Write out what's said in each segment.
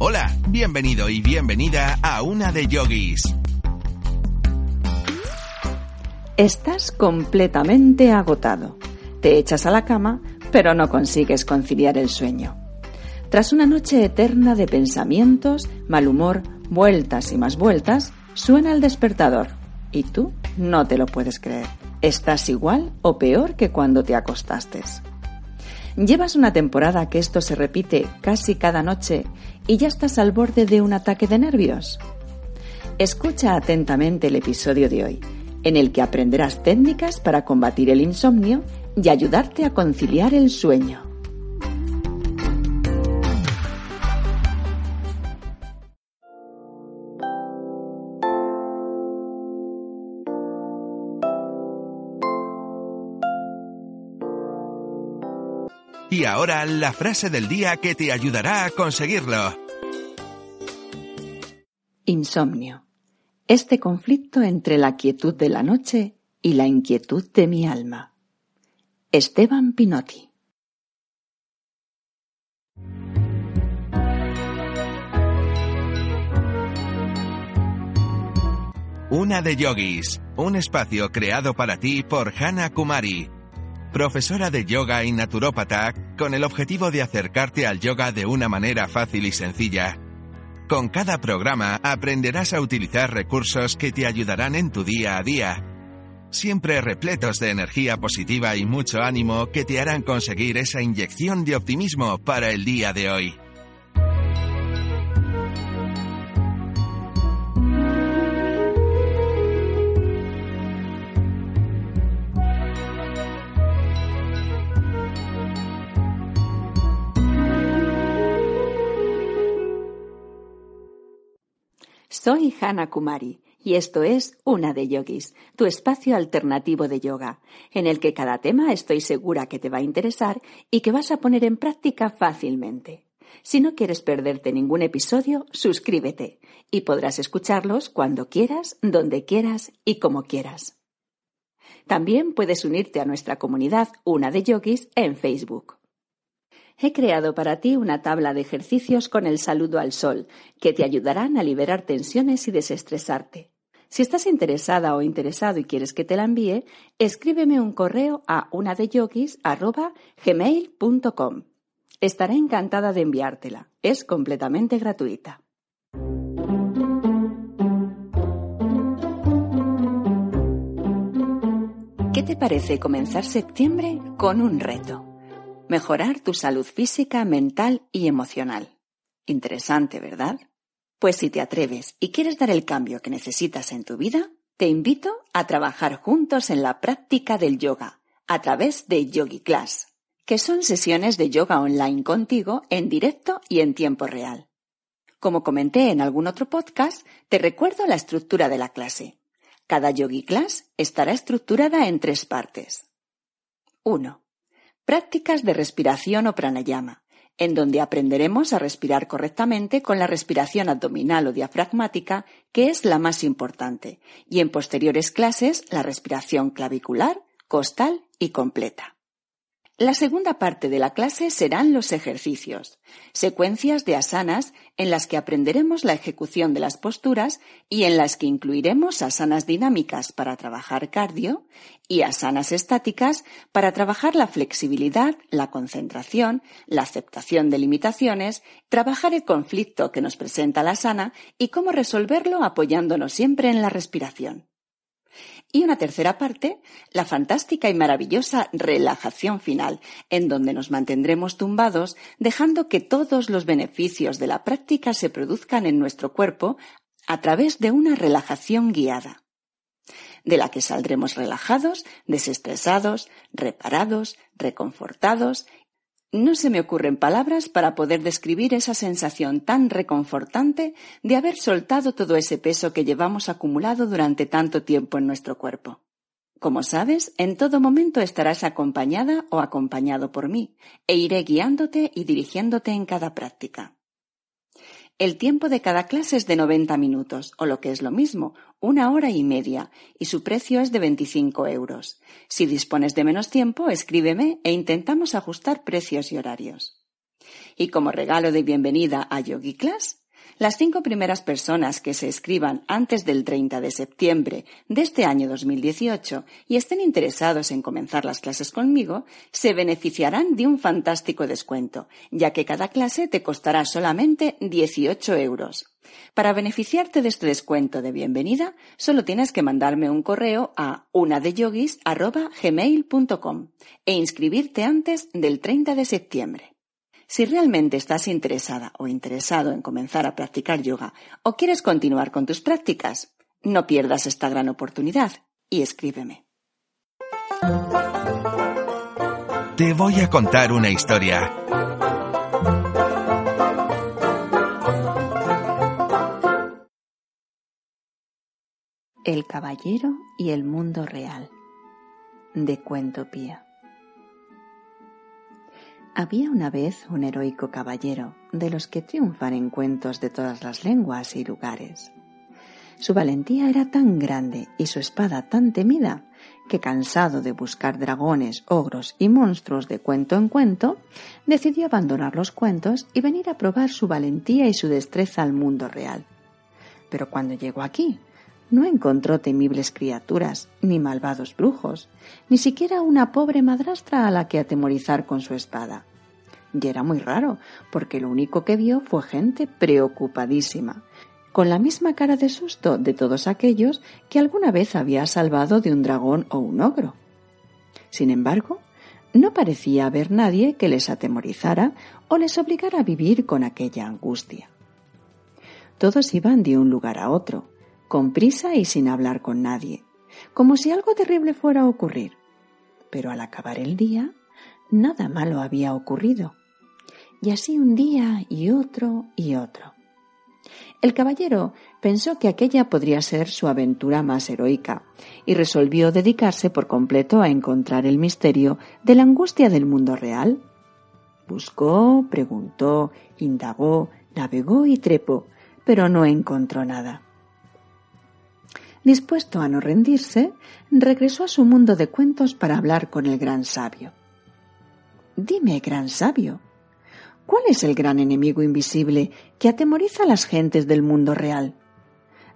Hola, bienvenido y bienvenida a una de yogis. Estás completamente agotado. Te echas a la cama, pero no consigues conciliar el sueño. Tras una noche eterna de pensamientos, mal humor, vueltas y más vueltas, suena el despertador. Y tú no te lo puedes creer. Estás igual o peor que cuando te acostaste. Llevas una temporada que esto se repite casi cada noche y ya estás al borde de un ataque de nervios. Escucha atentamente el episodio de hoy, en el que aprenderás técnicas para combatir el insomnio y ayudarte a conciliar el sueño. Ahora la frase del día que te ayudará a conseguirlo. Insomnio. Este conflicto entre la quietud de la noche y la inquietud de mi alma. Esteban Pinotti. Una de yogis, un espacio creado para ti por Hana Kumari, profesora de yoga y naturópata, con el objetivo de acercarte al yoga de una manera fácil y sencilla. Con cada programa aprenderás a utilizar recursos que te ayudarán en tu día a día, siempre repletos de energía positiva y mucho ánimo que te harán conseguir esa inyección de optimismo para el día de hoy. Soy Hana Kumari y esto es Una de Yogis, tu espacio alternativo de yoga, en el que cada tema estoy segura que te va a interesar y que vas a poner en práctica fácilmente. Si no quieres perderte ningún episodio, suscríbete y podrás escucharlos cuando quieras, donde quieras y como quieras. También puedes unirte a nuestra comunidad Una de Yogis en Facebook. He creado para ti una tabla de ejercicios con el saludo al sol, que te ayudarán a liberar tensiones y desestresarte. Si estás interesada o interesado y quieres que te la envíe, escríbeme un correo a unadeyogis.gmail.com. Estaré encantada de enviártela. Es completamente gratuita. ¿Qué te parece comenzar septiembre con un reto? Mejorar tu salud física, mental y emocional. Interesante, ¿verdad? Pues si te atreves y quieres dar el cambio que necesitas en tu vida, te invito a trabajar juntos en la práctica del yoga a través de Yogi Class, que son sesiones de yoga online contigo en directo y en tiempo real. Como comenté en algún otro podcast, te recuerdo la estructura de la clase. Cada Yogi Class estará estructurada en tres partes. 1. Prácticas de respiración o pranayama, en donde aprenderemos a respirar correctamente con la respiración abdominal o diafragmática, que es la más importante, y en posteriores clases la respiración clavicular, costal y completa. La segunda parte de la clase serán los ejercicios, secuencias de asanas en las que aprenderemos la ejecución de las posturas y en las que incluiremos asanas dinámicas para trabajar cardio y asanas estáticas para trabajar la flexibilidad, la concentración, la aceptación de limitaciones, trabajar el conflicto que nos presenta la asana y cómo resolverlo apoyándonos siempre en la respiración. Y una tercera parte, la fantástica y maravillosa relajación final, en donde nos mantendremos tumbados, dejando que todos los beneficios de la práctica se produzcan en nuestro cuerpo a través de una relajación guiada. de la que saldremos relajados, desestresados, reparados, reconfortados. No se me ocurren palabras para poder describir esa sensación tan reconfortante de haber soltado todo ese peso que llevamos acumulado durante tanto tiempo en nuestro cuerpo. Como sabes, en todo momento estarás acompañada o acompañado por mí, e iré guiándote y dirigiéndote en cada práctica. El tiempo de cada clase es de 90 minutos, o lo que es lo mismo, una hora y media, y su precio es de 25 euros. Si dispones de menos tiempo, escríbeme e intentamos ajustar precios y horarios. Y como regalo de bienvenida a Yogi Class, las cinco primeras personas que se escriban antes del 30 de septiembre de este año 2018 y estén interesados en comenzar las clases conmigo, se beneficiarán de un fantástico descuento, ya que cada clase te costará solamente 18 euros. Para beneficiarte de este descuento de bienvenida, solo tienes que mandarme un correo a unadeyogis.gmail.com e inscribirte antes del 30 de septiembre. Si realmente estás interesada o interesado en comenzar a practicar yoga o quieres continuar con tus prácticas, no pierdas esta gran oportunidad y escríbeme. Te voy a contar una historia. El caballero y el mundo real de Cuento Pía. Había una vez un heroico caballero, de los que triunfan en cuentos de todas las lenguas y lugares. Su valentía era tan grande y su espada tan temida que cansado de buscar dragones, ogros y monstruos de cuento en cuento, decidió abandonar los cuentos y venir a probar su valentía y su destreza al mundo real. Pero cuando llegó aquí, no encontró temibles criaturas, ni malvados brujos, ni siquiera una pobre madrastra a la que atemorizar con su espada. Y era muy raro, porque lo único que vio fue gente preocupadísima, con la misma cara de susto de todos aquellos que alguna vez había salvado de un dragón o un ogro. Sin embargo, no parecía haber nadie que les atemorizara o les obligara a vivir con aquella angustia. Todos iban de un lugar a otro, con prisa y sin hablar con nadie, como si algo terrible fuera a ocurrir. Pero al acabar el día, nada malo había ocurrido. Y así un día y otro y otro. El caballero pensó que aquella podría ser su aventura más heroica y resolvió dedicarse por completo a encontrar el misterio de la angustia del mundo real. Buscó, preguntó, indagó, navegó y trepó, pero no encontró nada. Dispuesto a no rendirse, regresó a su mundo de cuentos para hablar con el gran sabio. Dime, gran sabio, ¿cuál es el gran enemigo invisible que atemoriza a las gentes del mundo real?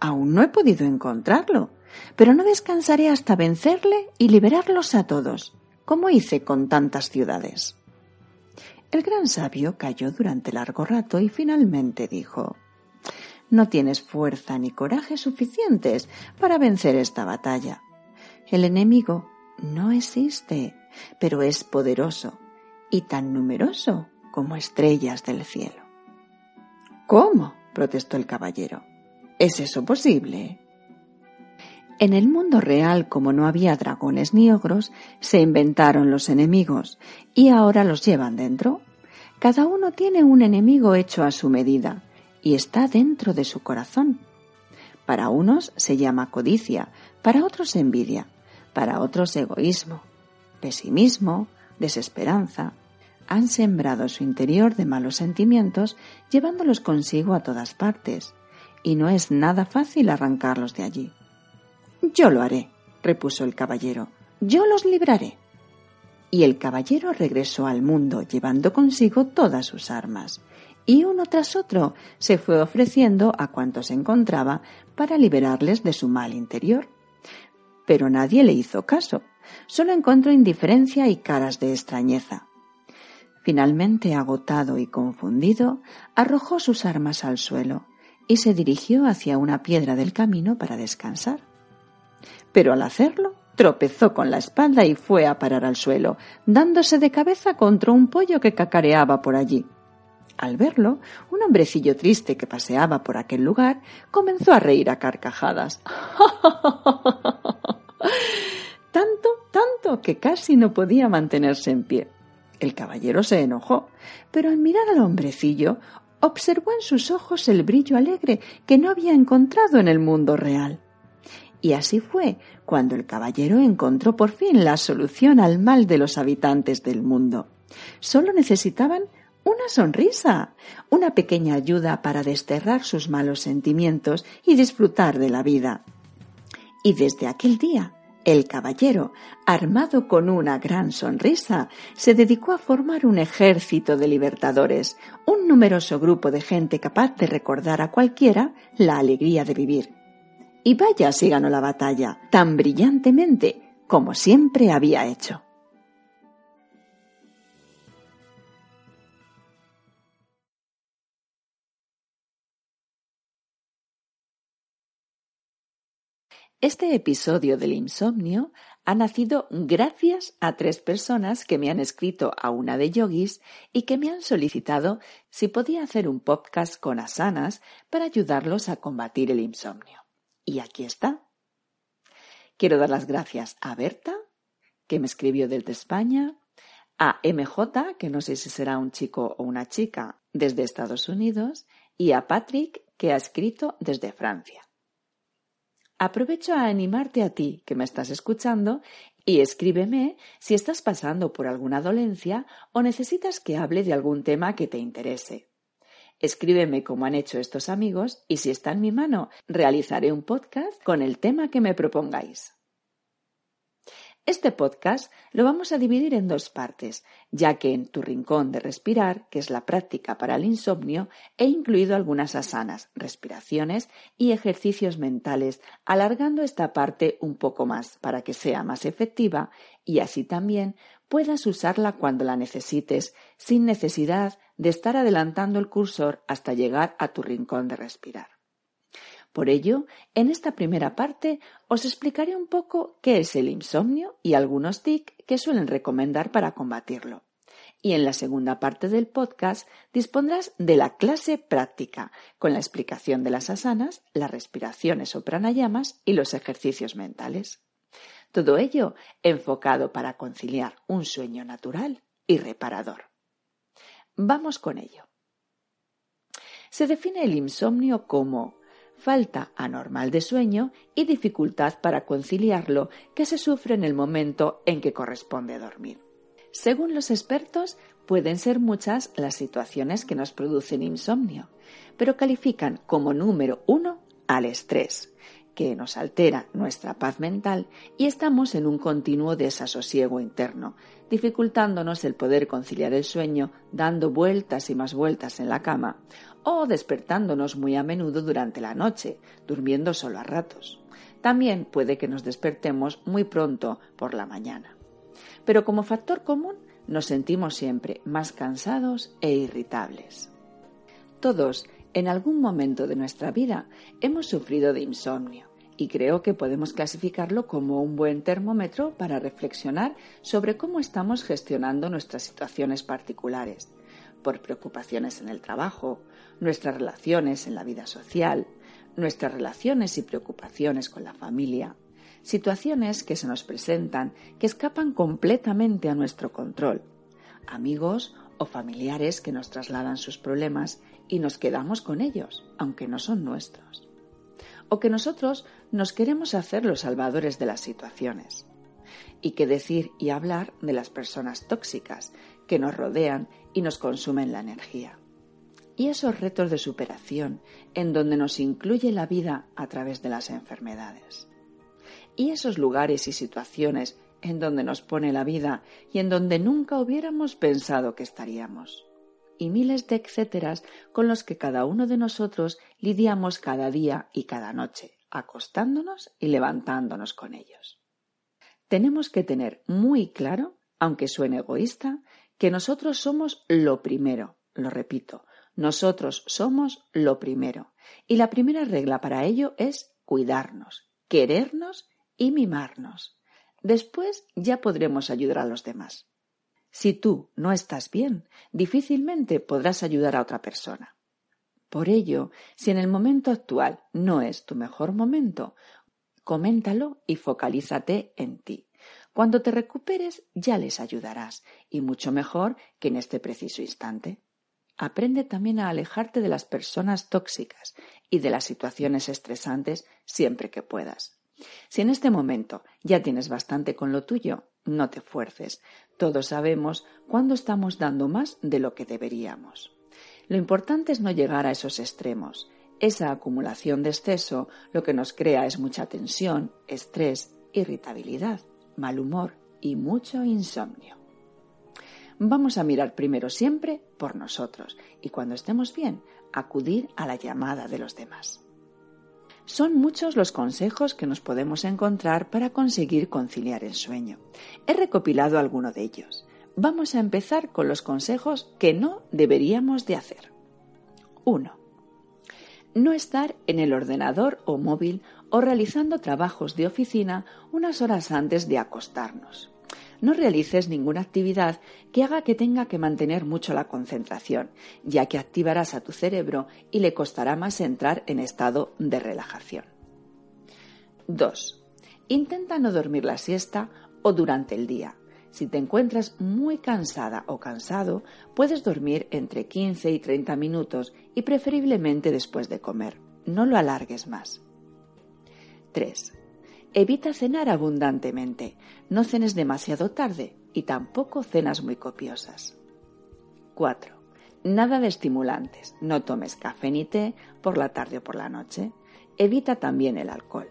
Aún no he podido encontrarlo, pero no descansaré hasta vencerle y liberarlos a todos, como hice con tantas ciudades. El gran sabio cayó durante largo rato y finalmente dijo no tienes fuerza ni coraje suficientes para vencer esta batalla. El enemigo no existe, pero es poderoso y tan numeroso como estrellas del cielo. ¿Cómo? protestó el caballero. ¿Es eso posible? En el mundo real, como no había dragones ni ogros, se inventaron los enemigos y ahora los llevan dentro. Cada uno tiene un enemigo hecho a su medida y está dentro de su corazón. Para unos se llama codicia, para otros envidia, para otros egoísmo, pesimismo, desesperanza. Han sembrado su interior de malos sentimientos, llevándolos consigo a todas partes, y no es nada fácil arrancarlos de allí. Yo lo haré, repuso el caballero, yo los libraré. Y el caballero regresó al mundo llevando consigo todas sus armas, y uno tras otro se fue ofreciendo a cuantos encontraba para liberarles de su mal interior. Pero nadie le hizo caso, solo encontró indiferencia y caras de extrañeza. Finalmente, agotado y confundido, arrojó sus armas al suelo y se dirigió hacia una piedra del camino para descansar. Pero al hacerlo, tropezó con la espalda y fue a parar al suelo, dándose de cabeza contra un pollo que cacareaba por allí. Al verlo, un hombrecillo triste que paseaba por aquel lugar comenzó a reír a carcajadas. tanto, tanto que casi no podía mantenerse en pie. El caballero se enojó, pero al mirar al hombrecillo observó en sus ojos el brillo alegre que no había encontrado en el mundo real. Y así fue cuando el caballero encontró por fin la solución al mal de los habitantes del mundo. Solo necesitaban una sonrisa, una pequeña ayuda para desterrar sus malos sentimientos y disfrutar de la vida. Y desde aquel día, el caballero, armado con una gran sonrisa, se dedicó a formar un ejército de libertadores, un numeroso grupo de gente capaz de recordar a cualquiera la alegría de vivir. Y vaya si ganó la batalla, tan brillantemente como siempre había hecho. Este episodio del insomnio ha nacido gracias a tres personas que me han escrito a una de yogis y que me han solicitado si podía hacer un podcast con asanas para ayudarlos a combatir el insomnio. Y aquí está. Quiero dar las gracias a Berta, que me escribió desde España, a MJ, que no sé si será un chico o una chica, desde Estados Unidos, y a Patrick, que ha escrito desde Francia. Aprovecho a animarte a ti que me estás escuchando y escríbeme si estás pasando por alguna dolencia o necesitas que hable de algún tema que te interese. Escríbeme como han hecho estos amigos y si está en mi mano realizaré un podcast con el tema que me propongáis. Este podcast lo vamos a dividir en dos partes, ya que en tu rincón de respirar, que es la práctica para el insomnio, he incluido algunas asanas, respiraciones y ejercicios mentales, alargando esta parte un poco más para que sea más efectiva y así también puedas usarla cuando la necesites, sin necesidad de estar adelantando el cursor hasta llegar a tu rincón de respirar. Por ello, en esta primera parte os explicaré un poco qué es el insomnio y algunos tics que suelen recomendar para combatirlo. Y en la segunda parte del podcast dispondrás de la clase práctica, con la explicación de las asanas, las respiraciones o y los ejercicios mentales. Todo ello enfocado para conciliar un sueño natural y reparador. Vamos con ello. Se define el insomnio como falta anormal de sueño y dificultad para conciliarlo que se sufre en el momento en que corresponde dormir. Según los expertos, pueden ser muchas las situaciones que nos producen insomnio, pero califican como número uno al estrés, que nos altera nuestra paz mental y estamos en un continuo desasosiego interno, dificultándonos el poder conciliar el sueño, dando vueltas y más vueltas en la cama, o despertándonos muy a menudo durante la noche, durmiendo solo a ratos. También puede que nos despertemos muy pronto por la mañana. Pero como factor común nos sentimos siempre más cansados e irritables. Todos, en algún momento de nuestra vida, hemos sufrido de insomnio y creo que podemos clasificarlo como un buen termómetro para reflexionar sobre cómo estamos gestionando nuestras situaciones particulares, por preocupaciones en el trabajo, nuestras relaciones en la vida social, nuestras relaciones y preocupaciones con la familia, situaciones que se nos presentan que escapan completamente a nuestro control, amigos o familiares que nos trasladan sus problemas y nos quedamos con ellos, aunque no son nuestros, o que nosotros nos queremos hacer los salvadores de las situaciones. Y qué decir y hablar de las personas tóxicas que nos rodean y nos consumen la energía y esos retos de superación en donde nos incluye la vida a través de las enfermedades. Y esos lugares y situaciones en donde nos pone la vida y en donde nunca hubiéramos pensado que estaríamos. Y miles de etcéteras con los que cada uno de nosotros lidiamos cada día y cada noche, acostándonos y levantándonos con ellos. Tenemos que tener muy claro, aunque suene egoísta, que nosotros somos lo primero, lo repito, nosotros somos lo primero. Y la primera regla para ello es cuidarnos, querernos y mimarnos. Después ya podremos ayudar a los demás. Si tú no estás bien, difícilmente podrás ayudar a otra persona. Por ello, si en el momento actual no es tu mejor momento, coméntalo y focalízate en ti. Cuando te recuperes ya les ayudarás, y mucho mejor que en este preciso instante. Aprende también a alejarte de las personas tóxicas y de las situaciones estresantes siempre que puedas. Si en este momento ya tienes bastante con lo tuyo, no te fuerces. Todos sabemos cuándo estamos dando más de lo que deberíamos. Lo importante es no llegar a esos extremos. Esa acumulación de exceso lo que nos crea es mucha tensión, estrés, irritabilidad, mal humor y mucho insomnio. Vamos a mirar primero siempre por nosotros y cuando estemos bien, acudir a la llamada de los demás. Son muchos los consejos que nos podemos encontrar para conseguir conciliar el sueño. He recopilado alguno de ellos. Vamos a empezar con los consejos que no deberíamos de hacer. 1. No estar en el ordenador o móvil o realizando trabajos de oficina unas horas antes de acostarnos no realices ninguna actividad que haga que tenga que mantener mucho la concentración, ya que activarás a tu cerebro y le costará más entrar en estado de relajación. 2. Intenta no dormir la siesta o durante el día. Si te encuentras muy cansada o cansado, puedes dormir entre 15 y 30 minutos y preferiblemente después de comer. No lo alargues más. 3. Evita cenar abundantemente. No cenes demasiado tarde y tampoco cenas muy copiosas. 4. Nada de estimulantes. No tomes café ni té por la tarde o por la noche. Evita también el alcohol.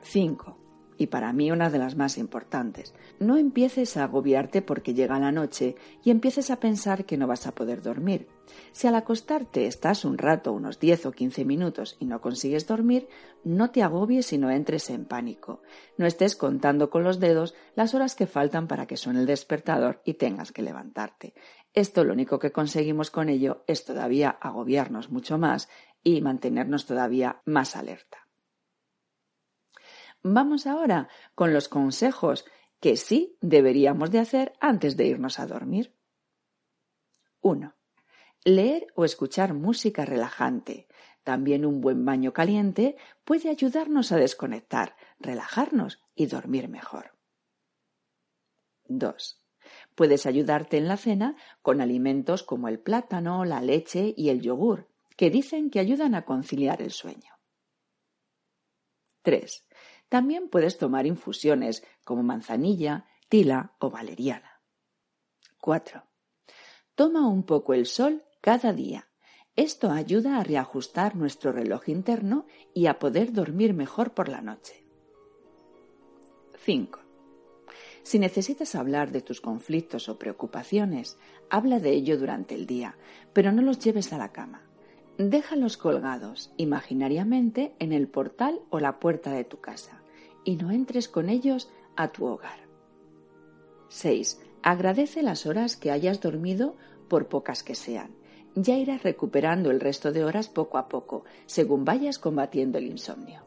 5 y para mí una de las más importantes. No empieces a agobiarte porque llega la noche y empieces a pensar que no vas a poder dormir. Si al acostarte estás un rato, unos 10 o 15 minutos y no consigues dormir, no te agobies y no entres en pánico. No estés contando con los dedos las horas que faltan para que suene el despertador y tengas que levantarte. Esto lo único que conseguimos con ello es todavía agobiarnos mucho más y mantenernos todavía más alerta. Vamos ahora con los consejos que sí deberíamos de hacer antes de irnos a dormir. 1. Leer o escuchar música relajante. También un buen baño caliente puede ayudarnos a desconectar, relajarnos y dormir mejor. 2. Puedes ayudarte en la cena con alimentos como el plátano, la leche y el yogur, que dicen que ayudan a conciliar el sueño. 3. También puedes tomar infusiones como manzanilla, tila o valeriana. 4. Toma un poco el sol cada día. Esto ayuda a reajustar nuestro reloj interno y a poder dormir mejor por la noche. 5. Si necesitas hablar de tus conflictos o preocupaciones, habla de ello durante el día, pero no los lleves a la cama. Déjalos colgados imaginariamente en el portal o la puerta de tu casa y no entres con ellos a tu hogar. 6. Agradece las horas que hayas dormido por pocas que sean. Ya irás recuperando el resto de horas poco a poco, según vayas combatiendo el insomnio.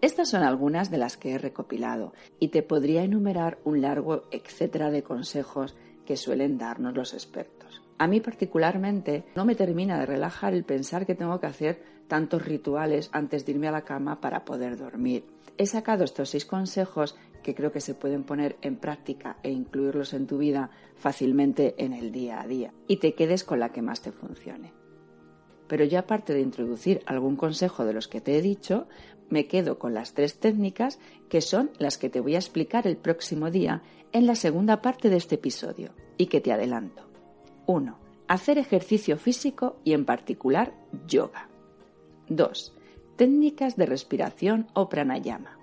Estas son algunas de las que he recopilado y te podría enumerar un largo etcétera de consejos que suelen darnos los expertos. A mí particularmente no me termina de relajar el pensar que tengo que hacer tantos rituales antes de irme a la cama para poder dormir. He sacado estos seis consejos que creo que se pueden poner en práctica e incluirlos en tu vida fácilmente en el día a día y te quedes con la que más te funcione. Pero ya aparte de introducir algún consejo de los que te he dicho, me quedo con las tres técnicas que son las que te voy a explicar el próximo día en la segunda parte de este episodio y que te adelanto. 1. Hacer ejercicio físico y en particular yoga. 2. Técnicas de respiración o pranayama.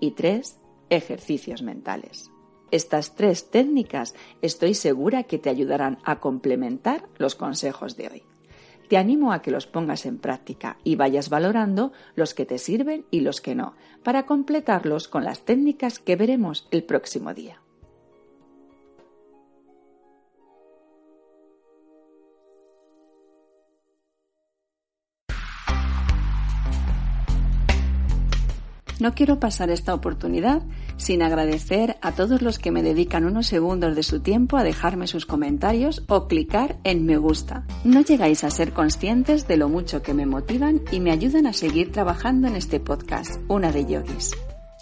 Y 3. Ejercicios mentales. Estas tres técnicas estoy segura que te ayudarán a complementar los consejos de hoy. Te animo a que los pongas en práctica y vayas valorando los que te sirven y los que no, para completarlos con las técnicas que veremos el próximo día. No quiero pasar esta oportunidad sin agradecer a todos los que me dedican unos segundos de su tiempo a dejarme sus comentarios o clicar en me gusta. No llegáis a ser conscientes de lo mucho que me motivan y me ayudan a seguir trabajando en este podcast, Una de Yogis.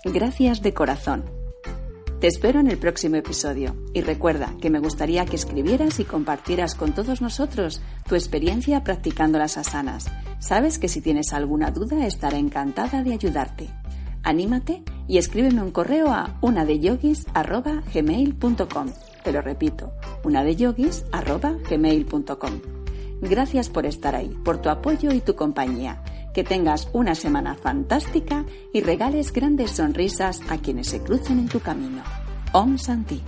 Gracias de corazón. Te espero en el próximo episodio y recuerda que me gustaría que escribieras y compartieras con todos nosotros tu experiencia practicando las asanas. Sabes que si tienes alguna duda estaré encantada de ayudarte. Anímate y escríbeme un correo a unadeyogis.gmail.com. Te lo repito, unadeyogis.gmail.com. Gracias por estar ahí, por tu apoyo y tu compañía. Que tengas una semana fantástica y regales grandes sonrisas a quienes se crucen en tu camino. Om Santi.